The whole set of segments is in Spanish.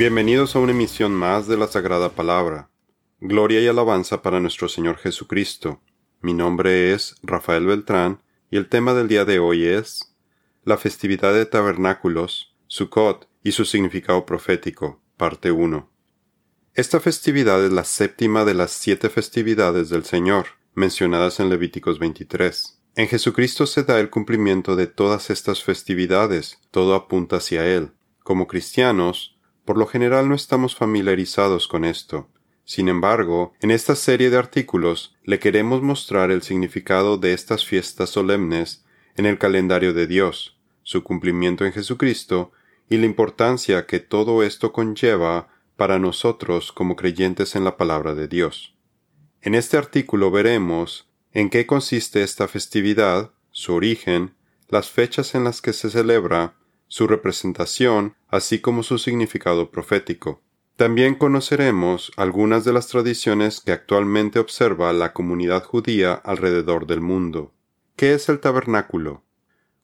Bienvenidos a una emisión más de la Sagrada Palabra. Gloria y alabanza para nuestro Señor Jesucristo. Mi nombre es Rafael Beltrán y el tema del día de hoy es la festividad de tabernáculos, Sukkot y su significado profético, parte 1. Esta festividad es la séptima de las siete festividades del Señor, mencionadas en Levíticos 23. En Jesucristo se da el cumplimiento de todas estas festividades, todo apunta hacia Él. Como cristianos, por lo general no estamos familiarizados con esto. Sin embargo, en esta serie de artículos le queremos mostrar el significado de estas fiestas solemnes en el calendario de Dios, su cumplimiento en Jesucristo y la importancia que todo esto conlleva para nosotros como creyentes en la palabra de Dios. En este artículo veremos en qué consiste esta festividad, su origen, las fechas en las que se celebra, su representación, así como su significado profético. También conoceremos algunas de las tradiciones que actualmente observa la comunidad judía alrededor del mundo. ¿Qué es el tabernáculo?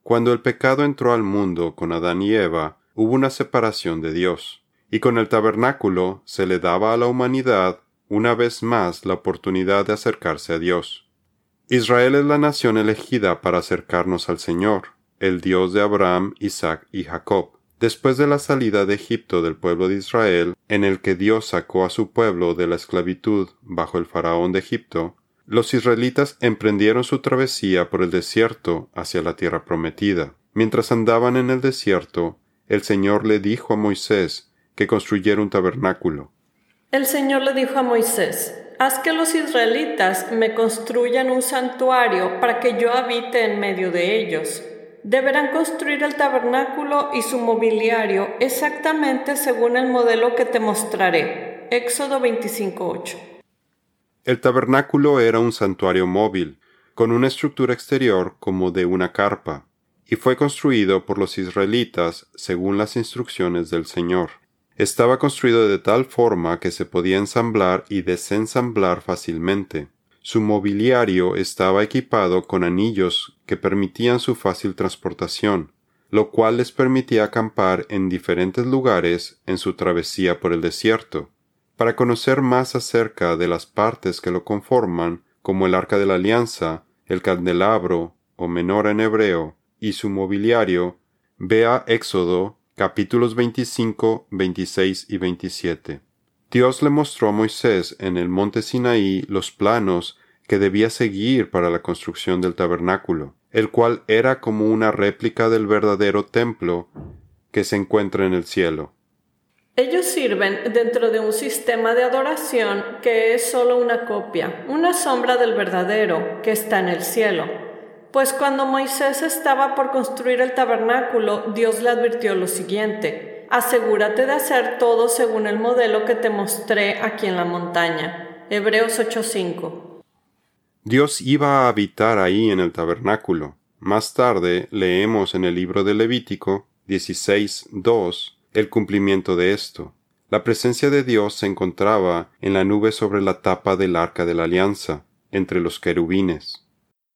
Cuando el pecado entró al mundo con Adán y Eva, hubo una separación de Dios, y con el tabernáculo se le daba a la humanidad una vez más la oportunidad de acercarse a Dios. Israel es la nación elegida para acercarnos al Señor, el Dios de Abraham, Isaac y Jacob. Después de la salida de Egipto del pueblo de Israel, en el que Dios sacó a su pueblo de la esclavitud bajo el faraón de Egipto, los israelitas emprendieron su travesía por el desierto hacia la tierra prometida. Mientras andaban en el desierto, el Señor le dijo a Moisés que construyera un tabernáculo. El Señor le dijo a Moisés, Haz que los israelitas me construyan un santuario para que yo habite en medio de ellos deberán construir el tabernáculo y su mobiliario exactamente según el modelo que te mostraré. Éxodo 25.8. El tabernáculo era un santuario móvil, con una estructura exterior como de una carpa, y fue construido por los israelitas según las instrucciones del Señor. Estaba construido de tal forma que se podía ensamblar y desensamblar fácilmente. Su mobiliario estaba equipado con anillos que permitían su fácil transportación, lo cual les permitía acampar en diferentes lugares en su travesía por el desierto. Para conocer más acerca de las partes que lo conforman, como el arca de la alianza, el candelabro o menor en hebreo, y su mobiliario, vea Éxodo capítulos 25, 26 y 27. Dios le mostró a Moisés en el monte Sinaí los planos que debía seguir para la construcción del tabernáculo, el cual era como una réplica del verdadero templo que se encuentra en el cielo. Ellos sirven dentro de un sistema de adoración que es solo una copia, una sombra del verdadero que está en el cielo. Pues cuando Moisés estaba por construir el tabernáculo, Dios le advirtió lo siguiente, asegúrate de hacer todo según el modelo que te mostré aquí en la montaña. Hebreos 8:5. Dios iba a habitar ahí en el tabernáculo. Más tarde leemos en el libro de Levítico 16:2 el cumplimiento de esto. La presencia de Dios se encontraba en la nube sobre la tapa del arca de la alianza, entre los querubines.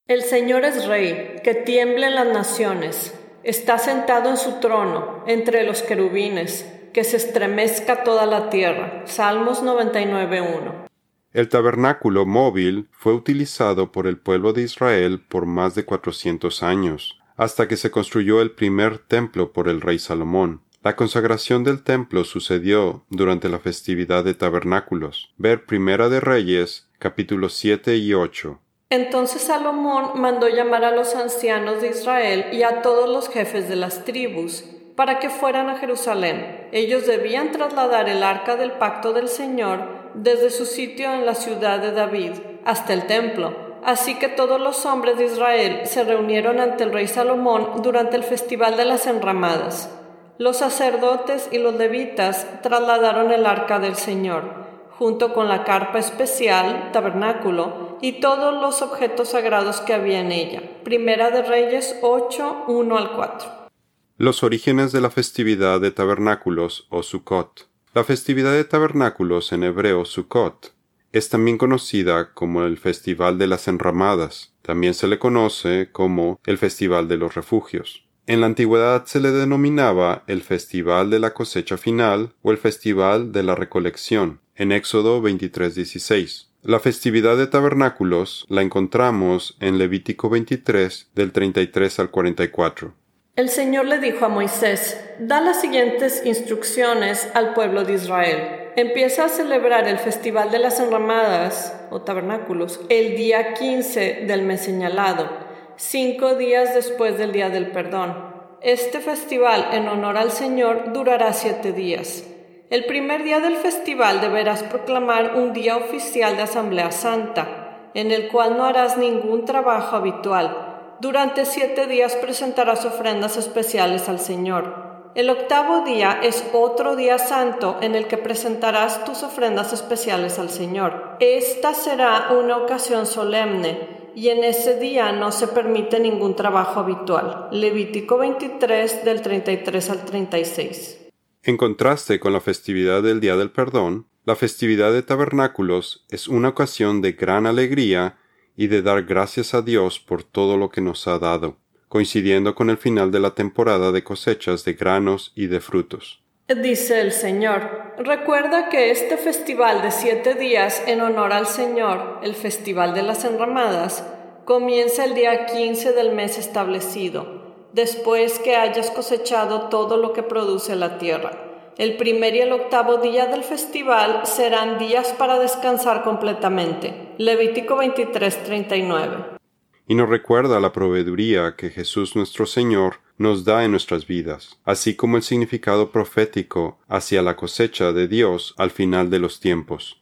El Señor es Rey, que tiemblen las naciones, Está sentado en su trono entre los querubines, que se estremezca toda la tierra. Salmos 99.1. El tabernáculo móvil fue utilizado por el pueblo de Israel por más de cuatrocientos años, hasta que se construyó el primer templo por el rey Salomón. La consagración del templo sucedió durante la festividad de tabernáculos. Ver Primera de Reyes, capítulos 7 y 8. Entonces Salomón mandó llamar a los ancianos de Israel y a todos los jefes de las tribus para que fueran a Jerusalén. Ellos debían trasladar el arca del pacto del Señor desde su sitio en la ciudad de David hasta el templo. Así que todos los hombres de Israel se reunieron ante el rey Salomón durante el festival de las enramadas. Los sacerdotes y los levitas trasladaron el arca del Señor junto con la carpa especial, tabernáculo, y todos los objetos sagrados que había en ella. Primera de Reyes 8, 1 al 4. Los orígenes de la festividad de tabernáculos o Sukkot. La festividad de tabernáculos en hebreo Sukkot es también conocida como el Festival de las Enramadas. También se le conoce como el Festival de los Refugios. En la antigüedad se le denominaba el Festival de la cosecha final o el Festival de la recolección, en Éxodo 23:16. La festividad de tabernáculos la encontramos en Levítico 23 del 33 al 44. El Señor le dijo a Moisés, da las siguientes instrucciones al pueblo de Israel. Empieza a celebrar el festival de las enramadas o tabernáculos el día 15 del mes señalado, cinco días después del día del perdón. Este festival en honor al Señor durará siete días. El primer día del festival deberás proclamar un día oficial de Asamblea Santa, en el cual no harás ningún trabajo habitual. Durante siete días presentarás ofrendas especiales al Señor. El octavo día es otro día santo en el que presentarás tus ofrendas especiales al Señor. Esta será una ocasión solemne y en ese día no se permite ningún trabajo habitual. Levítico 23 del 33 al 36. En contraste con la festividad del Día del Perdón, la festividad de tabernáculos es una ocasión de gran alegría y de dar gracias a Dios por todo lo que nos ha dado, coincidiendo con el final de la temporada de cosechas de granos y de frutos. Dice el Señor, recuerda que este festival de siete días en honor al Señor, el festival de las enramadas, comienza el día quince del mes establecido después que hayas cosechado todo lo que produce la tierra. El primer y el octavo día del festival serán días para descansar completamente. Levítico 23:39. Y nos recuerda la proveeduría que Jesús nuestro Señor nos da en nuestras vidas, así como el significado profético hacia la cosecha de Dios al final de los tiempos.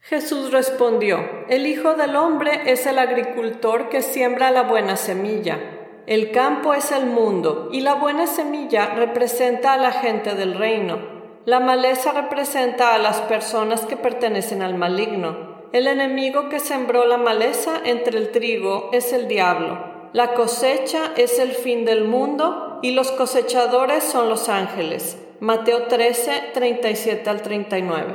Jesús respondió, El Hijo del Hombre es el agricultor que siembra la buena semilla. El campo es el mundo y la buena semilla representa a la gente del reino. La maleza representa a las personas que pertenecen al maligno. El enemigo que sembró la maleza entre el trigo es el diablo. La cosecha es el fin del mundo y los cosechadores son los ángeles. Mateo 13, 37 al 39.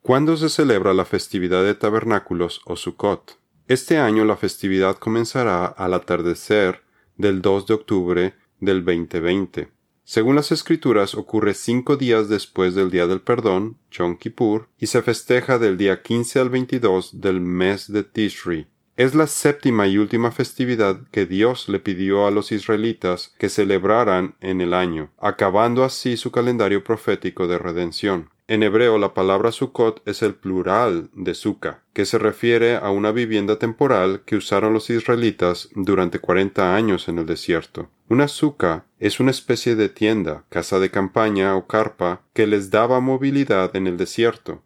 ¿Cuándo se celebra la festividad de tabernáculos o Sukkot? Este año la festividad comenzará al atardecer del 2 de octubre del 2020. Según las escrituras, ocurre cinco días después del Día del Perdón, Yom y se festeja del día 15 al 22 del mes de Tishri. Es la séptima y última festividad que Dios le pidió a los israelitas que celebraran en el año, acabando así su calendario profético de redención. En hebreo la palabra Sukkot es el plural de Sukkah, que se refiere a una vivienda temporal que usaron los israelitas durante cuarenta años en el desierto. Una sukkah es una especie de tienda, casa de campaña o carpa que les daba movilidad en el desierto.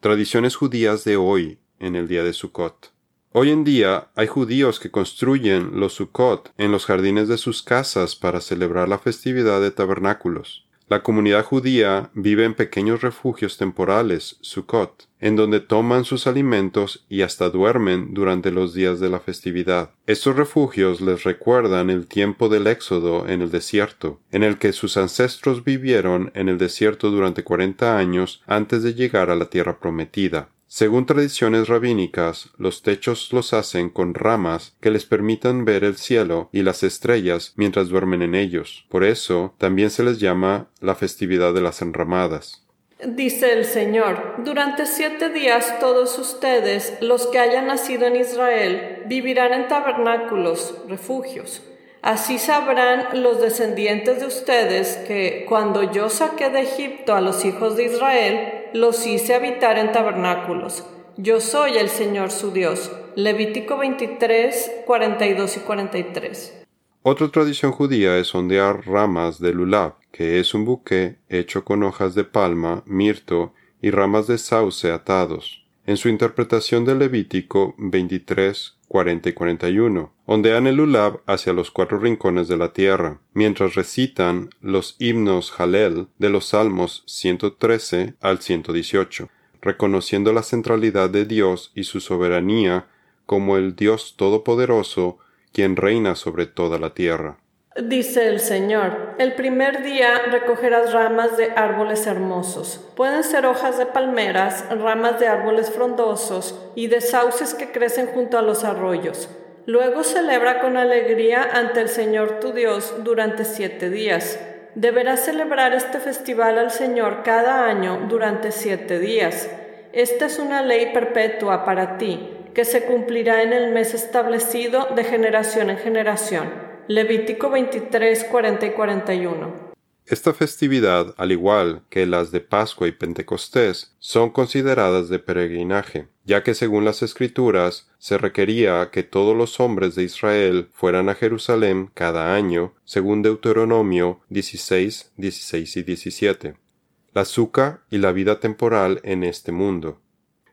Tradiciones judías de hoy en el día de Sukkot. Hoy en día hay judíos que construyen los Sukkot en los jardines de sus casas para celebrar la festividad de tabernáculos. La comunidad judía vive en pequeños refugios temporales, Sukkot, en donde toman sus alimentos y hasta duermen durante los días de la festividad. Estos refugios les recuerdan el tiempo del éxodo en el desierto, en el que sus ancestros vivieron en el desierto durante cuarenta años antes de llegar a la tierra prometida. Según tradiciones rabínicas, los techos los hacen con ramas que les permitan ver el cielo y las estrellas mientras duermen en ellos. Por eso también se les llama la festividad de las enramadas. Dice el Señor, durante siete días todos ustedes, los que hayan nacido en Israel, vivirán en tabernáculos, refugios. Así sabrán los descendientes de ustedes que cuando yo saqué de Egipto a los hijos de Israel, los hice habitar en tabernáculos. Yo soy el Señor su Dios. Levítico 23, 42 y 43. Otra tradición judía es ondear ramas de lulav, que es un buque hecho con hojas de palma, mirto y ramas de sauce atados. En su interpretación del Levítico 23, 40 y 41, ondean el lulav hacia los cuatro rincones de la tierra, mientras recitan los himnos Halel de los Salmos 113 al 118, reconociendo la centralidad de Dios y su soberanía como el Dios Todopoderoso, quien reina sobre toda la tierra. Dice el Señor, el primer día recogerás ramas de árboles hermosos. Pueden ser hojas de palmeras, ramas de árboles frondosos y de sauces que crecen junto a los arroyos. Luego celebra con alegría ante el Señor tu Dios durante siete días. Deberás celebrar este festival al Señor cada año durante siete días. Esta es una ley perpetua para ti, que se cumplirá en el mes establecido de generación en generación. Levítico 23, 40 y 41. Esta festividad, al igual que las de Pascua y Pentecostés, son consideradas de peregrinaje, ya que según las Escrituras se requería que todos los hombres de Israel fueran a Jerusalén cada año, según Deuteronomio 16, 16 y 17. La suca y la vida temporal en este mundo.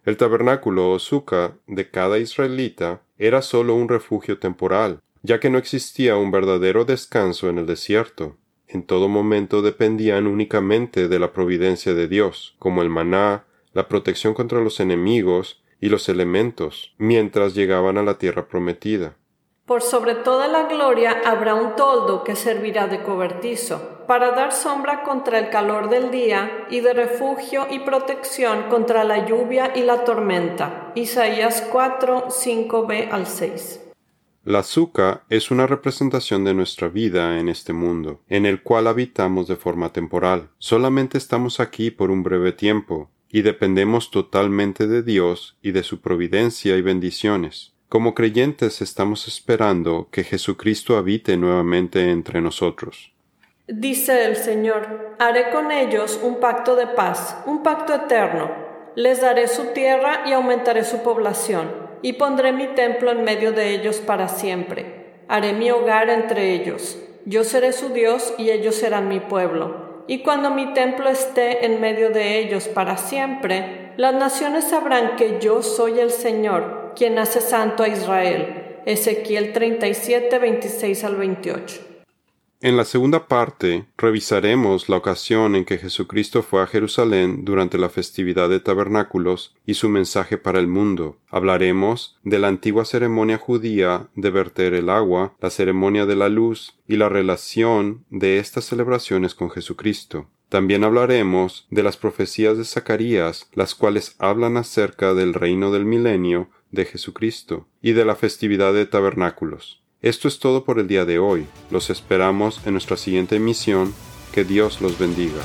El tabernáculo o suca de cada israelita era sólo un refugio temporal, ya que no existía un verdadero descanso en el desierto en todo momento dependían únicamente de la providencia de Dios, como el maná, la protección contra los enemigos y los elementos, mientras llegaban a la tierra prometida. Por sobre toda la gloria habrá un toldo que servirá de cobertizo, para dar sombra contra el calor del día y de refugio y protección contra la lluvia y la tormenta. Isaías 4, 5b al 6. La azúcar es una representación de nuestra vida en este mundo, en el cual habitamos de forma temporal. Solamente estamos aquí por un breve tiempo, y dependemos totalmente de Dios y de su providencia y bendiciones. Como creyentes estamos esperando que Jesucristo habite nuevamente entre nosotros. Dice el Señor, haré con ellos un pacto de paz, un pacto eterno. Les daré su tierra y aumentaré su población y pondré mi templo en medio de ellos para siempre. Haré mi hogar entre ellos. Yo seré su Dios y ellos serán mi pueblo. Y cuando mi templo esté en medio de ellos para siempre, las naciones sabrán que yo soy el Señor, quien hace santo a Israel. Ezequiel 37, 26 al 28. En la segunda parte revisaremos la ocasión en que Jesucristo fue a Jerusalén durante la festividad de tabernáculos y su mensaje para el mundo. Hablaremos de la antigua ceremonia judía de verter el agua, la ceremonia de la luz y la relación de estas celebraciones con Jesucristo. También hablaremos de las profecías de Zacarías, las cuales hablan acerca del reino del milenio de Jesucristo y de la festividad de tabernáculos. Esto es todo por el día de hoy. Los esperamos en nuestra siguiente emisión. Que Dios los bendiga.